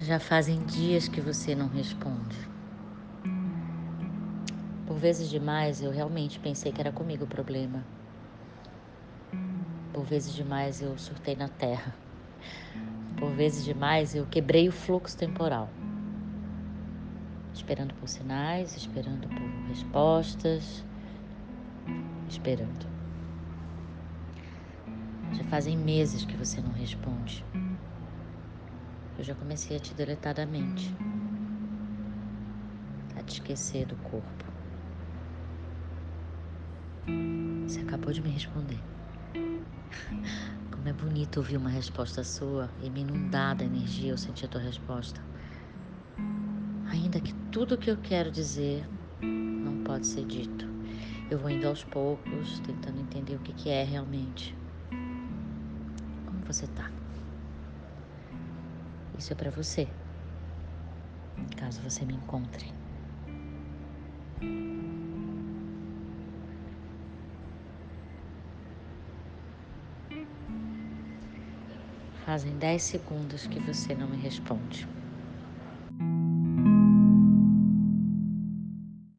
Já fazem dias que você não responde. Por vezes demais eu realmente pensei que era comigo o problema. Por vezes demais eu surtei na terra. Por vezes demais eu quebrei o fluxo temporal. Esperando por sinais, esperando por respostas, esperando. Já fazem meses que você não responde. Eu já comecei a te deletar da mente, a te esquecer do corpo. Você acabou de me responder. Como é bonito ouvir uma resposta sua e me inundar da energia eu sentir a tua resposta. Ainda que tudo o que eu quero dizer não pode ser dito. Eu vou indo aos poucos, tentando entender o que, que é realmente. Como você tá? Isso é para você. Caso você me encontre. Fazem dez segundos que você não me responde.